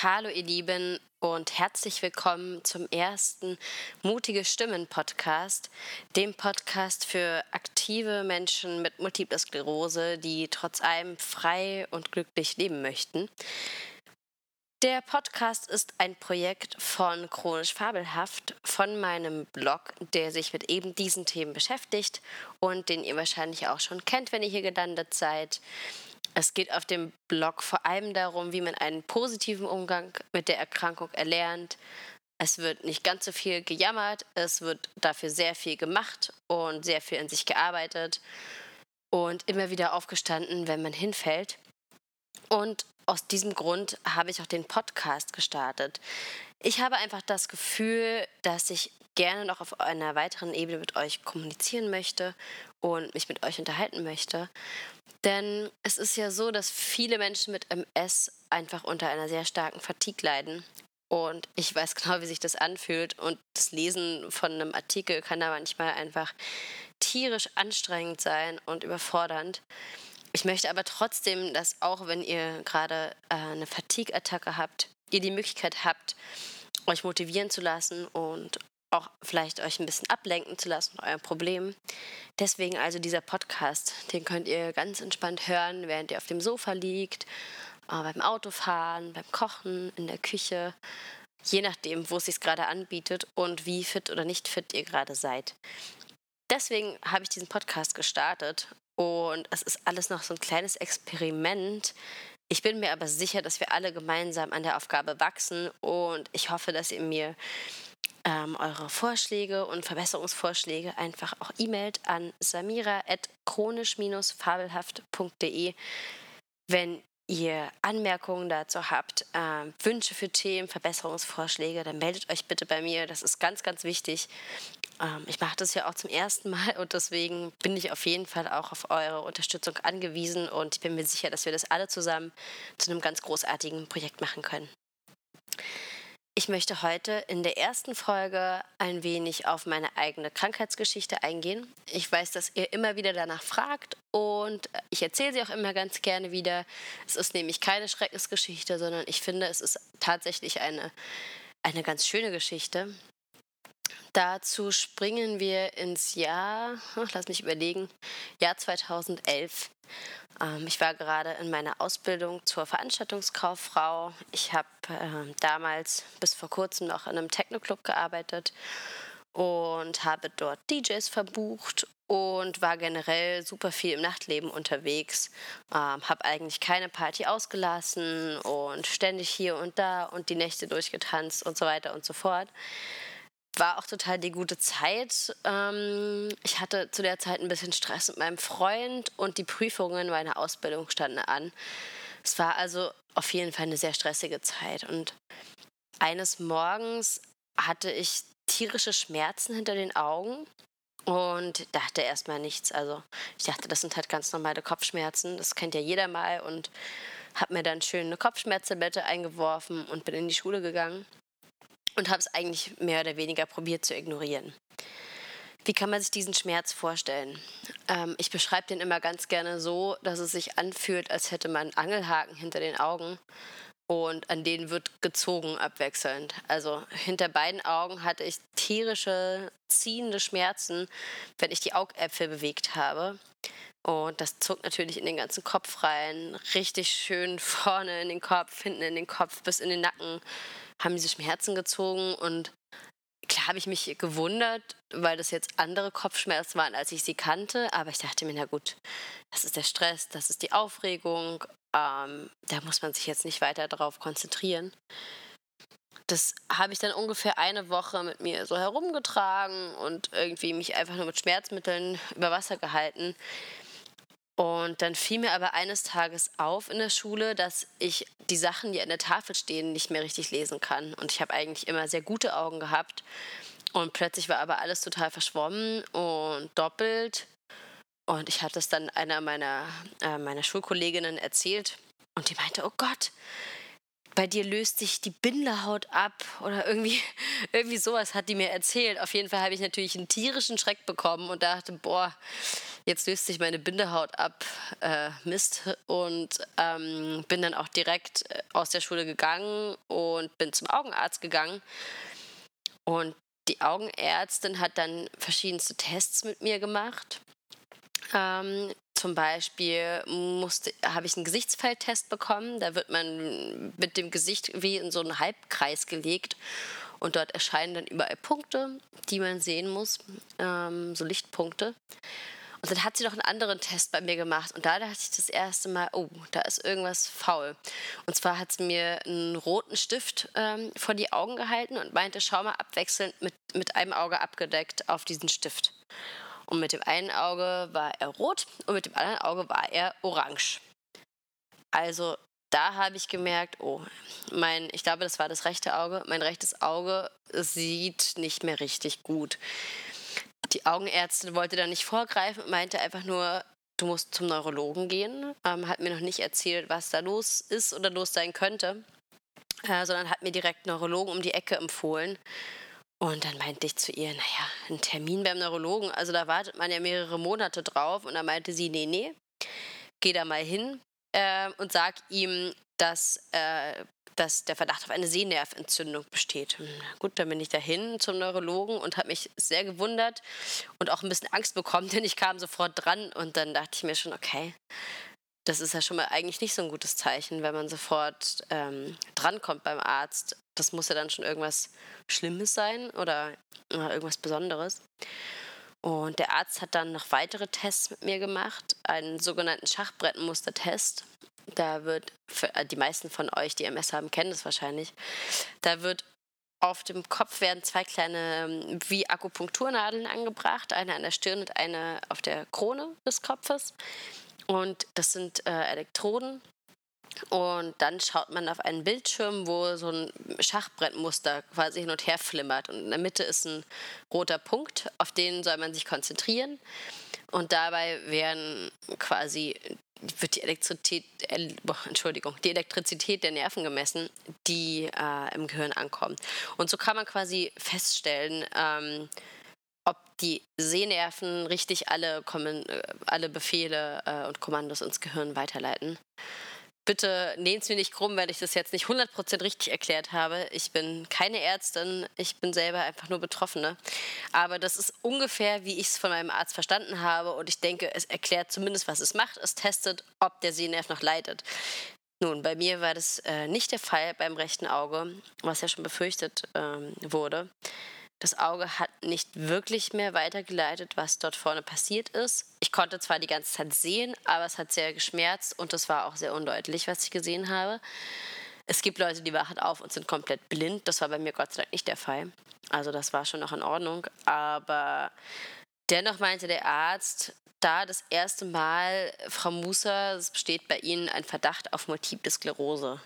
Hallo ihr Lieben und herzlich willkommen zum ersten Mutige Stimmen Podcast, dem Podcast für aktive Menschen mit multipler Sklerose, die trotz allem frei und glücklich leben möchten. Der Podcast ist ein Projekt von Chronisch Fabelhaft, von meinem Blog, der sich mit eben diesen Themen beschäftigt und den ihr wahrscheinlich auch schon kennt, wenn ihr hier gelandet seid. Es geht auf dem Blog vor allem darum, wie man einen positiven Umgang mit der Erkrankung erlernt. Es wird nicht ganz so viel gejammert, es wird dafür sehr viel gemacht und sehr viel an sich gearbeitet und immer wieder aufgestanden, wenn man hinfällt. Und aus diesem Grund habe ich auch den Podcast gestartet. Ich habe einfach das Gefühl, dass ich gerne noch auf einer weiteren Ebene mit euch kommunizieren möchte und mich mit euch unterhalten möchte. Denn es ist ja so, dass viele Menschen mit MS einfach unter einer sehr starken Fatigue leiden. Und ich weiß genau, wie sich das anfühlt. Und das Lesen von einem Artikel kann da manchmal einfach tierisch anstrengend sein und überfordernd. Ich möchte aber trotzdem, dass auch wenn ihr gerade äh, eine Fatigue-Attacke habt, ihr die Möglichkeit habt, euch motivieren zu lassen und auch vielleicht euch ein bisschen ablenken zu lassen von eurem Problem. Deswegen also dieser Podcast, den könnt ihr ganz entspannt hören, während ihr auf dem Sofa liegt, äh, beim Autofahren, beim Kochen, in der Küche, je nachdem, wo es sich gerade anbietet und wie fit oder nicht fit ihr gerade seid. Deswegen habe ich diesen Podcast gestartet und es ist alles noch so ein kleines Experiment. Ich bin mir aber sicher, dass wir alle gemeinsam an der Aufgabe wachsen und ich hoffe, dass ihr mir ähm, eure Vorschläge und Verbesserungsvorschläge einfach auch e-mailt an samira.chronisch-fabelhaft.de, wenn ihr Anmerkungen dazu habt, äh, Wünsche für Themen, Verbesserungsvorschläge, dann meldet euch bitte bei mir. Das ist ganz, ganz wichtig. Ähm, ich mache das ja auch zum ersten Mal und deswegen bin ich auf jeden Fall auch auf eure Unterstützung angewiesen und ich bin mir sicher, dass wir das alle zusammen zu einem ganz großartigen Projekt machen können. Ich möchte heute in der ersten Folge ein wenig auf meine eigene Krankheitsgeschichte eingehen. Ich weiß, dass ihr immer wieder danach fragt und ich erzähle sie auch immer ganz gerne wieder. Es ist nämlich keine Schreckensgeschichte, sondern ich finde, es ist tatsächlich eine, eine ganz schöne Geschichte. Dazu springen wir ins Jahr, lass mich überlegen, Jahr 2011. Ähm, ich war gerade in meiner Ausbildung zur Veranstaltungskauffrau. Ich habe äh, damals bis vor kurzem noch in einem Techno-Club gearbeitet und habe dort DJs verbucht und war generell super viel im Nachtleben unterwegs. Ähm, habe eigentlich keine Party ausgelassen und ständig hier und da und die Nächte durchgetanzt und so weiter und so fort war auch total die gute Zeit. Ähm, ich hatte zu der Zeit ein bisschen Stress mit meinem Freund und die Prüfungen meiner Ausbildung standen an. Es war also auf jeden Fall eine sehr stressige Zeit. Und eines Morgens hatte ich tierische Schmerzen hinter den Augen und dachte erstmal nichts. Also ich dachte, das sind halt ganz normale Kopfschmerzen. Das kennt ja jeder mal und habe mir dann schön eine Kopfschmerztablette eingeworfen und bin in die Schule gegangen und habe es eigentlich mehr oder weniger probiert zu ignorieren. Wie kann man sich diesen Schmerz vorstellen? Ähm, ich beschreibe den immer ganz gerne so, dass es sich anfühlt, als hätte man Angelhaken hinter den Augen und an denen wird gezogen abwechselnd. Also hinter beiden Augen hatte ich tierische, ziehende Schmerzen, wenn ich die Augäpfel bewegt habe. Und das zog natürlich in den ganzen Kopf rein, richtig schön vorne in den Kopf, hinten in den Kopf bis in den Nacken haben diese Schmerzen gezogen und klar habe ich mich gewundert, weil das jetzt andere Kopfschmerzen waren, als ich sie kannte. Aber ich dachte mir, na gut, das ist der Stress, das ist die Aufregung. Ähm, da muss man sich jetzt nicht weiter darauf konzentrieren. Das habe ich dann ungefähr eine Woche mit mir so herumgetragen und irgendwie mich einfach nur mit Schmerzmitteln über Wasser gehalten. Und dann fiel mir aber eines Tages auf in der Schule, dass ich die Sachen, die an der Tafel stehen, nicht mehr richtig lesen kann. Und ich habe eigentlich immer sehr gute Augen gehabt. Und plötzlich war aber alles total verschwommen und doppelt. Und ich hatte es dann einer meiner, äh, meiner Schulkolleginnen erzählt. Und die meinte, oh Gott, bei dir löst sich die Bindehaut ab oder irgendwie, irgendwie sowas hat die mir erzählt. Auf jeden Fall habe ich natürlich einen tierischen Schreck bekommen und dachte, boah, jetzt löst sich meine Bindehaut ab, äh, Mist. Und ähm, bin dann auch direkt äh, aus der Schule gegangen und bin zum Augenarzt gegangen. Und die Augenärztin hat dann verschiedenste Tests mit mir gemacht. Ähm, zum Beispiel habe ich einen Gesichtsfeldtest bekommen. Da wird man mit dem Gesicht wie in so einen Halbkreis gelegt und dort erscheinen dann überall Punkte, die man sehen muss, ähm, so Lichtpunkte. Und dann hat sie noch einen anderen Test bei mir gemacht und da dachte ich das erste Mal, oh, da ist irgendwas faul. Und zwar hat sie mir einen roten Stift ähm, vor die Augen gehalten und meinte, schau mal abwechselnd mit, mit einem Auge abgedeckt auf diesen Stift. Und mit dem einen Auge war er rot und mit dem anderen Auge war er orange. Also da habe ich gemerkt, oh, mein, ich glaube, das war das rechte Auge. Mein rechtes Auge sieht nicht mehr richtig gut. Die Augenärztin wollte da nicht vorgreifen und meinte einfach nur, du musst zum Neurologen gehen. Ähm, hat mir noch nicht erzählt, was da los ist oder los sein könnte, äh, sondern hat mir direkt Neurologen um die Ecke empfohlen. Und dann meinte ich zu ihr, naja, ein Termin beim Neurologen, also da wartet man ja mehrere Monate drauf. Und dann meinte sie, nee, nee, geh da mal hin äh, und sag ihm, dass, äh, dass der Verdacht auf eine Sehnerventzündung besteht. Na gut, dann bin ich dahin zum Neurologen und habe mich sehr gewundert und auch ein bisschen Angst bekommen, denn ich kam sofort dran und dann dachte ich mir schon, okay, das ist ja schon mal eigentlich nicht so ein gutes Zeichen, wenn man sofort ähm, drankommt beim Arzt. Das muss ja dann schon irgendwas Schlimmes sein oder irgendwas Besonderes. Und der Arzt hat dann noch weitere Tests mit mir gemacht, einen sogenannten Schachbrettmustertest. Da wird, für, äh, die meisten von euch, die MS haben, kennen das wahrscheinlich. Da wird auf dem Kopf werden zwei kleine ähm, wie Akupunkturnadeln angebracht, eine an der Stirn und eine auf der Krone des Kopfes. Und das sind äh, Elektroden. Und dann schaut man auf einen Bildschirm, wo so ein Schachbrettmuster quasi hin und her flimmert. Und in der Mitte ist ein roter Punkt, auf den soll man sich konzentrieren. Und dabei werden quasi wird die Elektrizität, Entschuldigung, die Elektrizität der Nerven gemessen, die äh, im Gehirn ankommt. Und so kann man quasi feststellen, ähm, ob die Sehnerven richtig alle, äh, alle Befehle äh, und Kommandos ins Gehirn weiterleiten. Bitte nehmt es mir nicht krumm, wenn ich das jetzt nicht 100% richtig erklärt habe. Ich bin keine Ärztin, ich bin selber einfach nur Betroffene. Aber das ist ungefähr, wie ich es von meinem Arzt verstanden habe. Und ich denke, es erklärt zumindest, was es macht. Es testet, ob der Sehnerv noch leidet. Nun, bei mir war das äh, nicht der Fall beim rechten Auge, was ja schon befürchtet ähm, wurde. Das Auge hat nicht wirklich mehr weitergeleitet, was dort vorne passiert ist. Ich konnte zwar die ganze Zeit sehen, aber es hat sehr geschmerzt und es war auch sehr undeutlich, was ich gesehen habe. Es gibt Leute, die wachen auf und sind komplett blind. Das war bei mir Gott sei Dank nicht der Fall. Also das war schon noch in Ordnung. Aber dennoch meinte der Arzt, da das erste Mal, Frau Musa, es besteht bei Ihnen ein Verdacht auf Multiple Sklerose.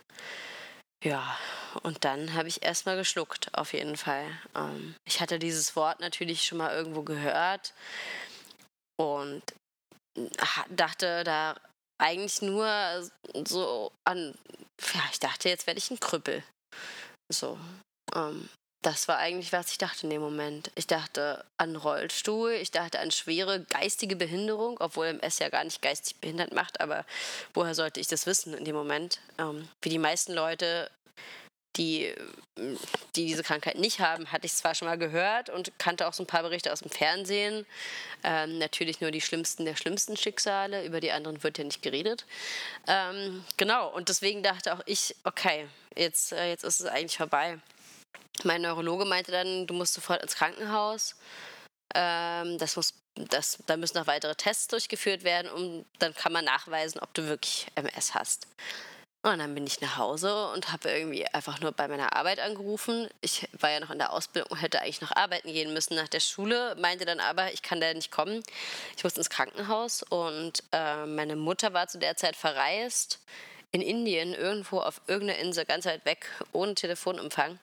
Ja, und dann habe ich erstmal geschluckt, auf jeden Fall. Ähm, ich hatte dieses Wort natürlich schon mal irgendwo gehört und dachte da eigentlich nur so an, ja, ich dachte, jetzt werde ich ein Krüppel. So. Ähm, das war eigentlich, was ich dachte in dem Moment. Ich dachte an Rollstuhl, ich dachte an schwere geistige Behinderung, obwohl MS ja gar nicht geistig behindert macht, aber woher sollte ich das wissen in dem Moment? Ähm, wie die meisten Leute, die, die diese Krankheit nicht haben, hatte ich zwar schon mal gehört und kannte auch so ein paar Berichte aus dem Fernsehen. Ähm, natürlich nur die schlimmsten der schlimmsten Schicksale, über die anderen wird ja nicht geredet. Ähm, genau, und deswegen dachte auch ich, okay, jetzt, äh, jetzt ist es eigentlich vorbei. Mein Neurologe meinte dann, du musst sofort ins Krankenhaus. Ähm, das muss, das, da müssen noch weitere Tests durchgeführt werden und dann kann man nachweisen, ob du wirklich MS hast. Und dann bin ich nach Hause und habe irgendwie einfach nur bei meiner Arbeit angerufen. Ich war ja noch in der Ausbildung, hätte eigentlich noch arbeiten gehen müssen nach der Schule, meinte dann aber, ich kann da nicht kommen. Ich muss ins Krankenhaus und äh, meine Mutter war zu der Zeit verreist in Indien, irgendwo auf irgendeiner Insel, ganz weit weg, ohne Telefonempfang.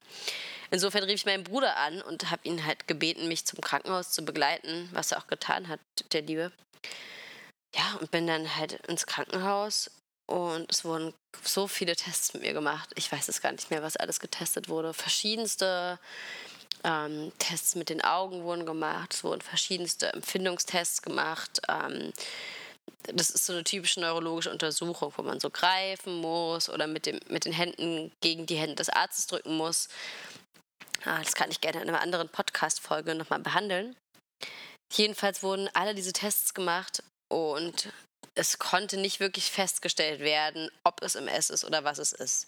Insofern rief ich meinen Bruder an und habe ihn halt gebeten, mich zum Krankenhaus zu begleiten, was er auch getan hat, der Liebe. Ja, und bin dann halt ins Krankenhaus und es wurden so viele Tests mit mir gemacht. Ich weiß es gar nicht mehr, was alles getestet wurde. Verschiedenste ähm, Tests mit den Augen wurden gemacht, es wurden verschiedenste Empfindungstests gemacht. Ähm, das ist so eine typische neurologische Untersuchung, wo man so greifen muss oder mit, dem, mit den Händen gegen die Hände des Arztes drücken muss. Ah, das kann ich gerne in einer anderen Podcast-Folge nochmal behandeln. Jedenfalls wurden alle diese Tests gemacht und es konnte nicht wirklich festgestellt werden, ob es MS ist oder was es ist.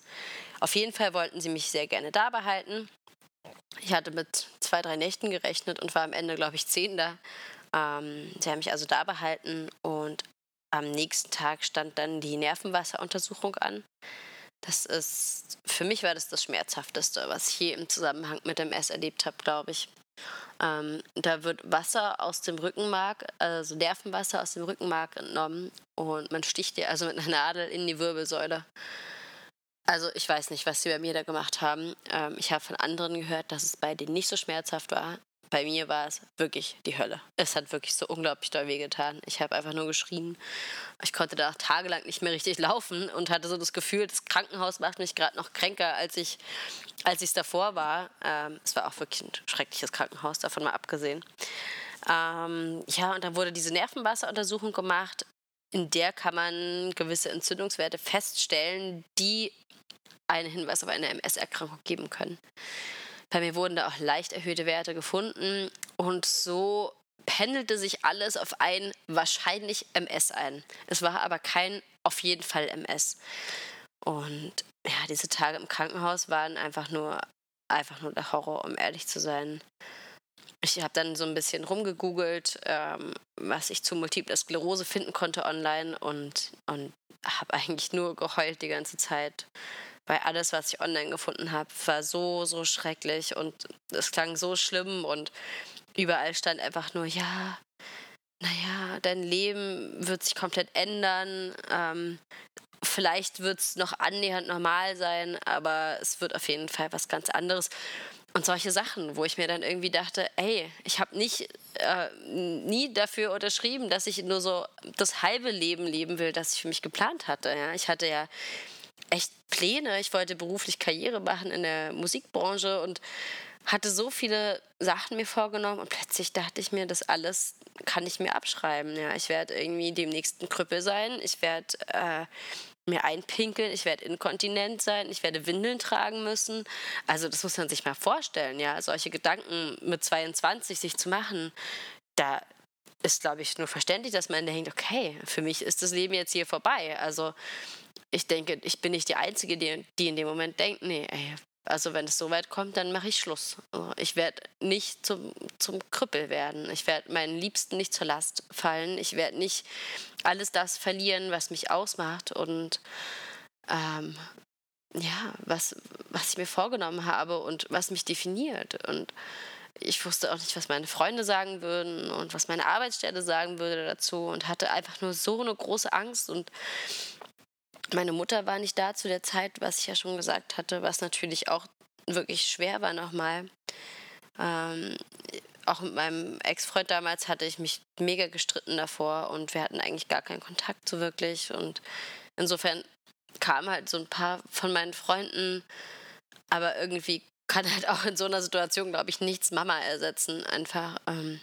Auf jeden Fall wollten sie mich sehr gerne da behalten. Ich hatte mit zwei, drei Nächten gerechnet und war am Ende, glaube ich, zehn da. Ähm, sie haben mich also da behalten und am nächsten Tag stand dann die Nervenwasseruntersuchung an. Das ist, für mich war das das Schmerzhafteste, was ich je im Zusammenhang mit MS erlebt habe, glaube ich. Ähm, da wird Wasser aus dem Rückenmark, also Nervenwasser aus dem Rückenmark entnommen und man sticht dir also mit einer Nadel in die Wirbelsäule. Also ich weiß nicht, was sie bei mir da gemacht haben. Ähm, ich habe von anderen gehört, dass es bei denen nicht so schmerzhaft war. Bei mir war es wirklich die Hölle. Es hat wirklich so unglaublich doll wehgetan. Ich habe einfach nur geschrien. Ich konnte da tagelang nicht mehr richtig laufen und hatte so das Gefühl, das Krankenhaus macht mich gerade noch kränker, als ich als es davor war. Ähm, es war auch wirklich ein schreckliches Krankenhaus, davon mal abgesehen. Ähm, ja, und da wurde diese Nervenwasseruntersuchung gemacht. In der kann man gewisse Entzündungswerte feststellen, die einen Hinweis auf eine MS-Erkrankung geben können. Bei mir wurden da auch leicht erhöhte Werte gefunden und so pendelte sich alles auf ein wahrscheinlich MS ein. Es war aber kein auf jeden Fall MS. Und ja, diese Tage im Krankenhaus waren einfach nur, einfach nur der Horror, um ehrlich zu sein. Ich habe dann so ein bisschen rumgegoogelt, ähm, was ich zu Multiple Sklerose finden konnte online und, und habe eigentlich nur geheult die ganze Zeit weil alles, was ich online gefunden habe, war so, so schrecklich und es klang so schlimm und überall stand einfach nur, ja, naja, dein Leben wird sich komplett ändern. Ähm, vielleicht wird es noch annähernd normal sein, aber es wird auf jeden Fall was ganz anderes. Und solche Sachen, wo ich mir dann irgendwie dachte, ey, ich habe äh, nie dafür unterschrieben, dass ich nur so das halbe Leben leben will, das ich für mich geplant hatte. Ja? Ich hatte ja echt Pläne. Ich wollte beruflich Karriere machen in der Musikbranche und hatte so viele Sachen mir vorgenommen und plötzlich dachte ich mir, das alles kann ich mir abschreiben. Ja, ich werde irgendwie demnächst ein Krüppel sein. Ich werde äh, mir einpinkeln, ich werde inkontinent sein, ich werde Windeln tragen müssen. Also das muss man sich mal vorstellen, ja, solche Gedanken mit 22 sich zu machen, da ist, glaube ich, nur verständlich, dass man denkt, okay, für mich ist das Leben jetzt hier vorbei. Also ich denke, ich bin nicht die Einzige, die, die in dem Moment denkt, nee, ey, also wenn es so weit kommt, dann mache ich Schluss. Ich werde nicht zum, zum Krüppel werden. Ich werde meinen Liebsten nicht zur Last fallen. Ich werde nicht alles das verlieren, was mich ausmacht und ähm, ja, was, was ich mir vorgenommen habe und was mich definiert. Und ich wusste auch nicht, was meine Freunde sagen würden und was meine Arbeitsstelle sagen würde dazu und hatte einfach nur so eine große Angst und meine Mutter war nicht da zu der Zeit, was ich ja schon gesagt hatte, was natürlich auch wirklich schwer war nochmal. Ähm, auch mit meinem Ex-Freund damals hatte ich mich mega gestritten davor und wir hatten eigentlich gar keinen Kontakt so wirklich. Und insofern kamen halt so ein paar von meinen Freunden, aber irgendwie kann halt auch in so einer Situation, glaube ich, nichts Mama ersetzen. Einfach. Ähm,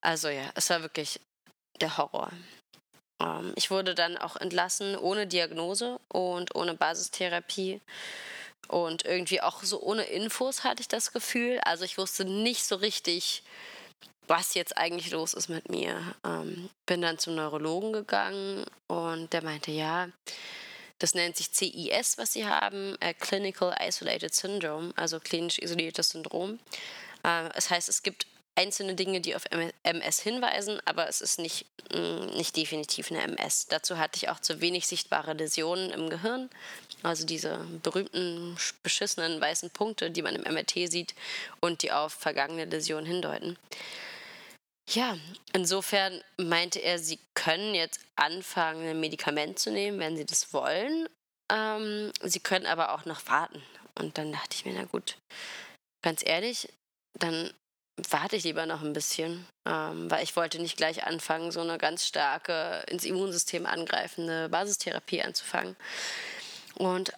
also ja, es war wirklich der Horror. Ähm, ich wurde dann auch entlassen ohne Diagnose und ohne Basistherapie. Und irgendwie auch so ohne Infos hatte ich das Gefühl. Also ich wusste nicht so richtig, was jetzt eigentlich los ist mit mir. Ähm, bin dann zum Neurologen gegangen und der meinte, ja, das nennt sich CIS, was sie haben, äh, Clinical Isolated Syndrome, also klinisch isoliertes Syndrom. Äh, das heißt, es gibt einzelne Dinge, die auf MS hinweisen, aber es ist nicht, mm, nicht definitiv eine MS. Dazu hatte ich auch zu wenig sichtbare Läsionen im Gehirn, also diese berühmten beschissenen weißen Punkte, die man im MRT sieht und die auf vergangene Läsionen hindeuten. Ja, insofern meinte er, sie können jetzt anfangen, ein Medikament zu nehmen, wenn sie das wollen. Ähm, sie können aber auch noch warten. Und dann dachte ich mir, na gut, ganz ehrlich, dann warte ich lieber noch ein bisschen, ähm, weil ich wollte nicht gleich anfangen, so eine ganz starke, ins Immunsystem angreifende Basistherapie anzufangen. Und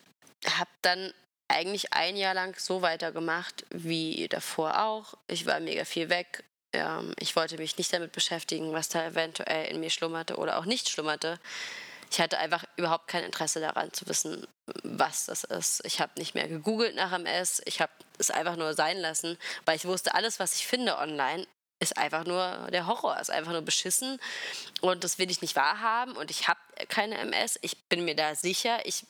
habe dann eigentlich ein Jahr lang so weitergemacht wie davor auch. Ich war mega viel weg. Ähm, ich wollte mich nicht damit beschäftigen, was da eventuell in mir schlummerte oder auch nicht schlummerte. Ich hatte einfach überhaupt kein Interesse daran zu wissen, was das ist. Ich habe nicht mehr gegoogelt nach MS. Ich habe es einfach nur sein lassen, weil ich wusste, alles, was ich finde online, ist einfach nur der Horror, ist einfach nur beschissen und das will ich nicht wahrhaben und ich habe keine MS. Ich bin mir da sicher. Ich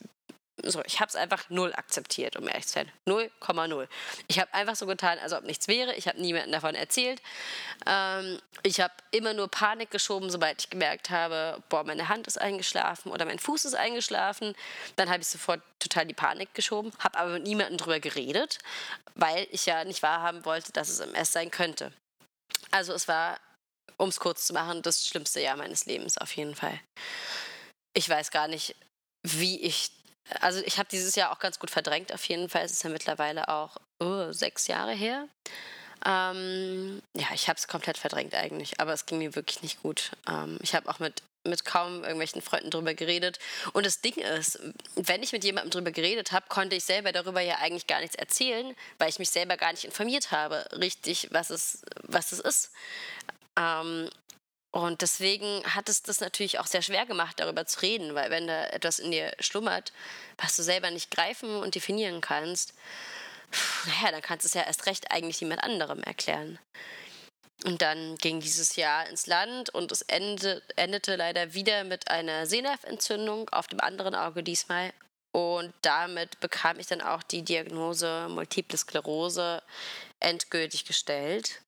so, ich habe es einfach null akzeptiert, um ehrlich zu sein. 0,0. Ich habe einfach so getan, als ob nichts wäre. Ich habe niemandem davon erzählt. Ähm, ich habe immer nur Panik geschoben, sobald ich gemerkt habe, boah, meine Hand ist eingeschlafen oder mein Fuß ist eingeschlafen. Dann habe ich sofort total die Panik geschoben, habe aber mit niemandem drüber geredet, weil ich ja nicht wahrhaben wollte, dass es MS sein könnte. Also es war, um es kurz zu machen, das schlimmste Jahr meines Lebens auf jeden Fall. Ich weiß gar nicht, wie ich also ich habe dieses Jahr auch ganz gut verdrängt, auf jeden Fall. Es ist ja mittlerweile auch oh, sechs Jahre her. Ähm, ja, ich habe es komplett verdrängt eigentlich, aber es ging mir wirklich nicht gut. Ähm, ich habe auch mit, mit kaum irgendwelchen Freunden drüber geredet. Und das Ding ist, wenn ich mit jemandem drüber geredet habe, konnte ich selber darüber ja eigentlich gar nichts erzählen, weil ich mich selber gar nicht informiert habe, richtig, was es, was es ist. Ähm, und deswegen hat es das natürlich auch sehr schwer gemacht, darüber zu reden, weil wenn da etwas in dir schlummert, was du selber nicht greifen und definieren kannst, naja, dann kannst du es ja erst recht eigentlich niemand anderem erklären. Und dann ging dieses Jahr ins Land und es endete, endete leider wieder mit einer Sehnerventzündung auf dem anderen Auge diesmal. Und damit bekam ich dann auch die Diagnose Multiple Sklerose endgültig gestellt.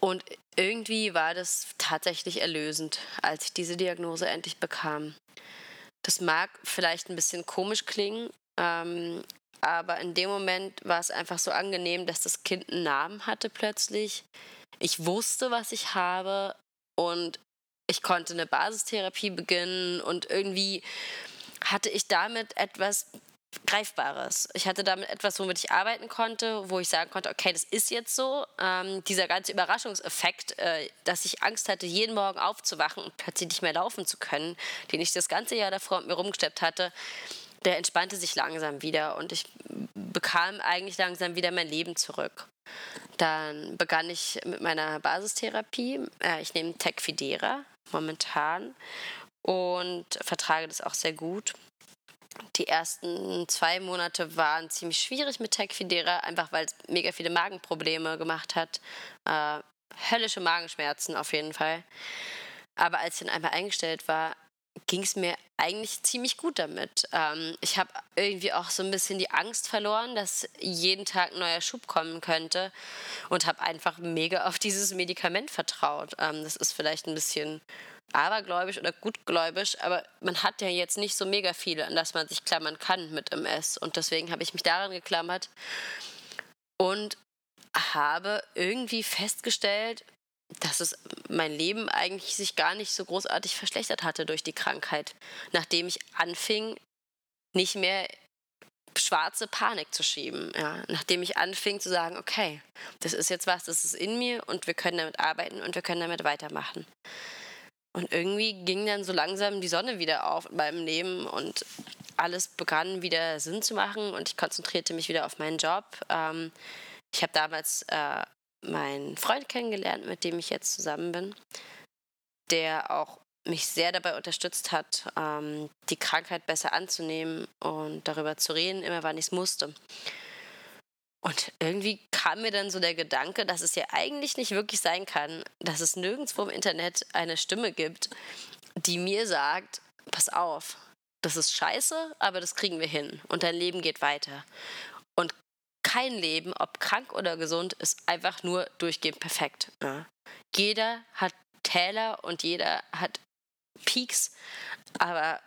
Und irgendwie war das tatsächlich erlösend, als ich diese Diagnose endlich bekam. Das mag vielleicht ein bisschen komisch klingen, ähm, aber in dem Moment war es einfach so angenehm, dass das Kind einen Namen hatte plötzlich. Ich wusste, was ich habe und ich konnte eine Basistherapie beginnen und irgendwie hatte ich damit etwas Greifbares. Ich hatte damit etwas, womit ich arbeiten konnte, wo ich sagen konnte, okay, das ist jetzt so. Ähm, dieser ganze Überraschungseffekt, äh, dass ich Angst hatte, jeden Morgen aufzuwachen und plötzlich nicht mehr laufen zu können, den ich das ganze Jahr davor mit mir rumgesteppt hatte, der entspannte sich langsam wieder und ich bekam eigentlich langsam wieder mein Leben zurück. Dann begann ich mit meiner Basistherapie. Äh, ich nehme Tecfidera momentan und vertrage das auch sehr gut. Die ersten zwei Monate waren ziemlich schwierig mit Tecfidera, einfach weil es mega viele Magenprobleme gemacht hat. Äh, höllische Magenschmerzen auf jeden Fall. Aber als ich dann einmal eingestellt war, ging es mir eigentlich ziemlich gut damit. Ähm, ich habe irgendwie auch so ein bisschen die Angst verloren, dass jeden Tag ein neuer Schub kommen könnte und habe einfach mega auf dieses Medikament vertraut. Ähm, das ist vielleicht ein bisschen abergläubisch oder gutgläubisch, aber man hat ja jetzt nicht so mega viele, an das man sich klammern kann mit MS. Und deswegen habe ich mich daran geklammert und habe irgendwie festgestellt, dass es mein Leben eigentlich sich gar nicht so großartig verschlechtert hatte durch die Krankheit, nachdem ich anfing, nicht mehr schwarze Panik zu schieben, ja, nachdem ich anfing zu sagen, okay, das ist jetzt was, das ist in mir und wir können damit arbeiten und wir können damit weitermachen. Und irgendwie ging dann so langsam die Sonne wieder auf in meinem Leben und alles begann wieder Sinn zu machen und ich konzentrierte mich wieder auf meinen Job. Ähm, ich habe damals äh, meinen Freund kennengelernt, mit dem ich jetzt zusammen bin, der auch mich sehr dabei unterstützt hat, ähm, die Krankheit besser anzunehmen und darüber zu reden, immer wann ich es musste. Und irgendwie kam mir dann so der Gedanke, dass es ja eigentlich nicht wirklich sein kann, dass es nirgendwo im Internet eine Stimme gibt, die mir sagt, pass auf, das ist scheiße, aber das kriegen wir hin und dein Leben geht weiter. Und kein Leben, ob krank oder gesund, ist einfach nur durchgehend perfekt. Ja. Jeder hat Täler und jeder hat Peaks, aber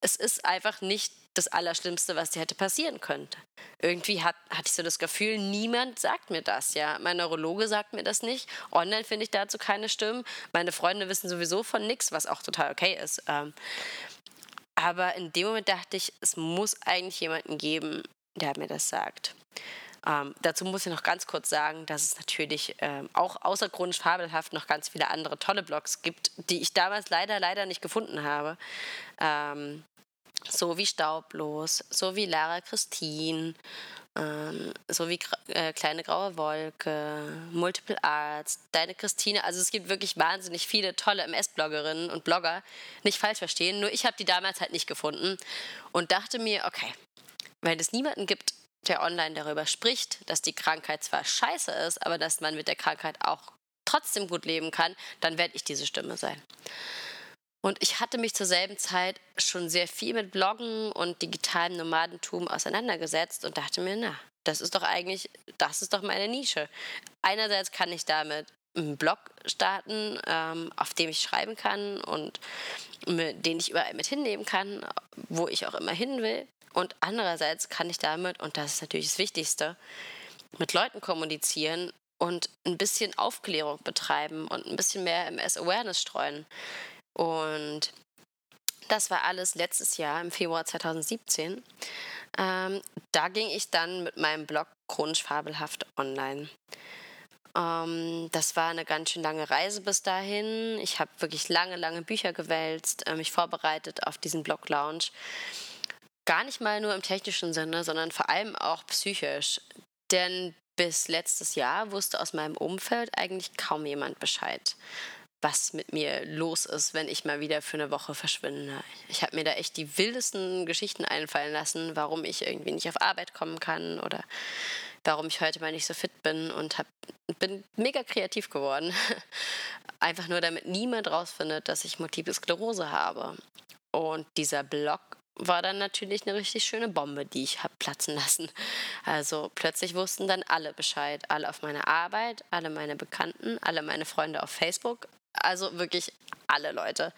es ist einfach nicht das Allerschlimmste, was dir hätte passieren könnte. Irgendwie hat, hatte ich so das Gefühl, niemand sagt mir das. Ja, mein Neurologe sagt mir das nicht. Online finde ich dazu keine Stimmen. Meine Freunde wissen sowieso von nichts, was auch total okay ist. Ähm, aber in dem Moment dachte ich, es muss eigentlich jemanden geben, der mir das sagt. Ähm, dazu muss ich noch ganz kurz sagen, dass es natürlich ähm, auch außergrund fabelhaft noch ganz viele andere tolle Blogs gibt, die ich damals leider, leider nicht gefunden habe. Ähm, so wie Staublos, so wie Lara Christine, ähm, so wie äh, Kleine Graue Wolke, Multiple Arts, Deine Christine. Also es gibt wirklich wahnsinnig viele tolle MS-Bloggerinnen und Blogger. Nicht falsch verstehen, nur ich habe die damals halt nicht gefunden und dachte mir, okay, wenn es niemanden gibt, der online darüber spricht, dass die Krankheit zwar scheiße ist, aber dass man mit der Krankheit auch trotzdem gut leben kann, dann werde ich diese Stimme sein. Und ich hatte mich zur selben Zeit schon sehr viel mit Bloggen und digitalem Nomadentum auseinandergesetzt und dachte mir, na, das ist doch eigentlich, das ist doch meine Nische. Einerseits kann ich damit einen Blog starten, ähm, auf dem ich schreiben kann und mit, den ich überall mit hinnehmen kann, wo ich auch immer hin will. Und andererseits kann ich damit, und das ist natürlich das Wichtigste, mit Leuten kommunizieren und ein bisschen Aufklärung betreiben und ein bisschen mehr MS-Awareness streuen. Und das war alles letztes Jahr im Februar 2017. Ähm, da ging ich dann mit meinem Blog Chronisch Fabelhaft online. Ähm, das war eine ganz schön lange Reise bis dahin. Ich habe wirklich lange, lange Bücher gewälzt, äh, mich vorbereitet auf diesen Blog-Lounge. Gar nicht mal nur im technischen Sinne, sondern vor allem auch psychisch. Denn bis letztes Jahr wusste aus meinem Umfeld eigentlich kaum jemand Bescheid, was mit mir los ist, wenn ich mal wieder für eine Woche verschwinde. Ich habe mir da echt die wildesten Geschichten einfallen lassen, warum ich irgendwie nicht auf Arbeit kommen kann oder warum ich heute mal nicht so fit bin und hab, bin mega kreativ geworden. Einfach nur damit niemand rausfindet, dass ich Multiple Sklerose habe. Und dieser Blog war dann natürlich eine richtig schöne Bombe, die ich habe platzen lassen. Also plötzlich wussten dann alle Bescheid. Alle auf meiner Arbeit, alle meine Bekannten, alle meine Freunde auf Facebook. Also wirklich alle Leute.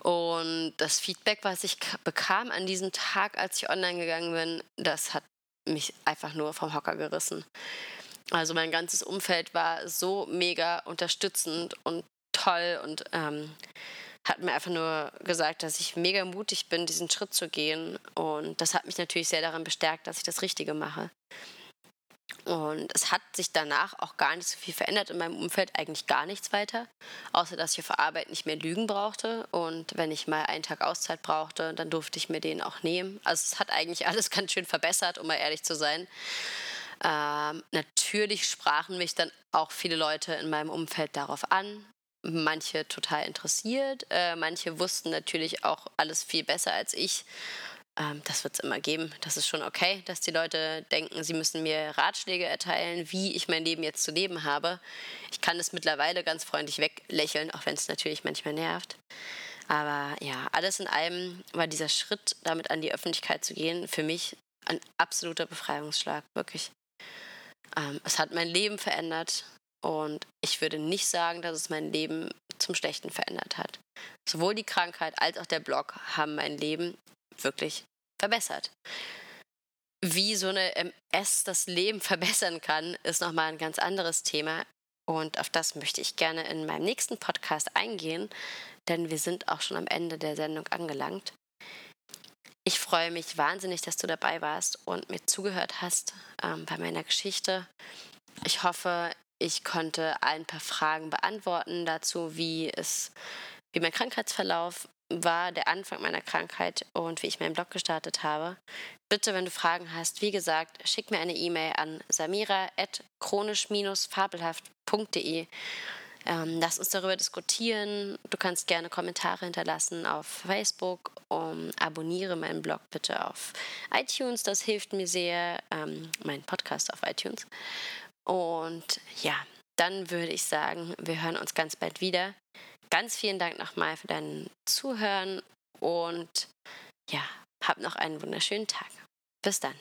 Und das Feedback, was ich bekam an diesem Tag, als ich online gegangen bin, das hat mich einfach nur vom Hocker gerissen. Also mein ganzes Umfeld war so mega unterstützend und toll und ähm, hat mir einfach nur gesagt, dass ich mega mutig bin, diesen Schritt zu gehen. Und das hat mich natürlich sehr daran bestärkt, dass ich das Richtige mache. Und es hat sich danach auch gar nicht so viel verändert in meinem Umfeld, eigentlich gar nichts weiter, außer dass ich auf Arbeit nicht mehr lügen brauchte. Und wenn ich mal einen Tag Auszeit brauchte, dann durfte ich mir den auch nehmen. Also es hat eigentlich alles ganz schön verbessert, um mal ehrlich zu sein. Ähm, natürlich sprachen mich dann auch viele Leute in meinem Umfeld darauf an, manche total interessiert. Äh, manche wussten natürlich auch alles viel besser als ich. Ähm, das wird es immer geben. Das ist schon okay, dass die Leute denken, sie müssen mir Ratschläge erteilen, wie ich mein Leben jetzt zu leben habe. Ich kann es mittlerweile ganz freundlich weglächeln, auch wenn es natürlich manchmal nervt. Aber ja, alles in allem war dieser Schritt, damit an die Öffentlichkeit zu gehen, für mich ein absoluter Befreiungsschlag, wirklich. Ähm, es hat mein Leben verändert. Und ich würde nicht sagen, dass es mein Leben zum Schlechten verändert hat. Sowohl die Krankheit als auch der Blog haben mein Leben wirklich verbessert. Wie so eine MS das Leben verbessern kann, ist nochmal ein ganz anderes Thema. Und auf das möchte ich gerne in meinem nächsten Podcast eingehen, denn wir sind auch schon am Ende der Sendung angelangt. Ich freue mich wahnsinnig, dass du dabei warst und mir zugehört hast ähm, bei meiner Geschichte. Ich hoffe, ich konnte ein paar Fragen beantworten dazu, wie es, wie mein Krankheitsverlauf war, der Anfang meiner Krankheit und wie ich meinen Blog gestartet habe. Bitte, wenn du Fragen hast, wie gesagt, schick mir eine E-Mail an samira.chronisch-fabelhaft.de. Ähm, lass uns darüber diskutieren. Du kannst gerne Kommentare hinterlassen auf Facebook. Um, abonniere meinen Blog bitte auf iTunes. Das hilft mir sehr. Ähm, mein Podcast auf iTunes. Und ja, dann würde ich sagen, wir hören uns ganz bald wieder. Ganz vielen Dank nochmal für dein Zuhören und ja, hab noch einen wunderschönen Tag. Bis dann.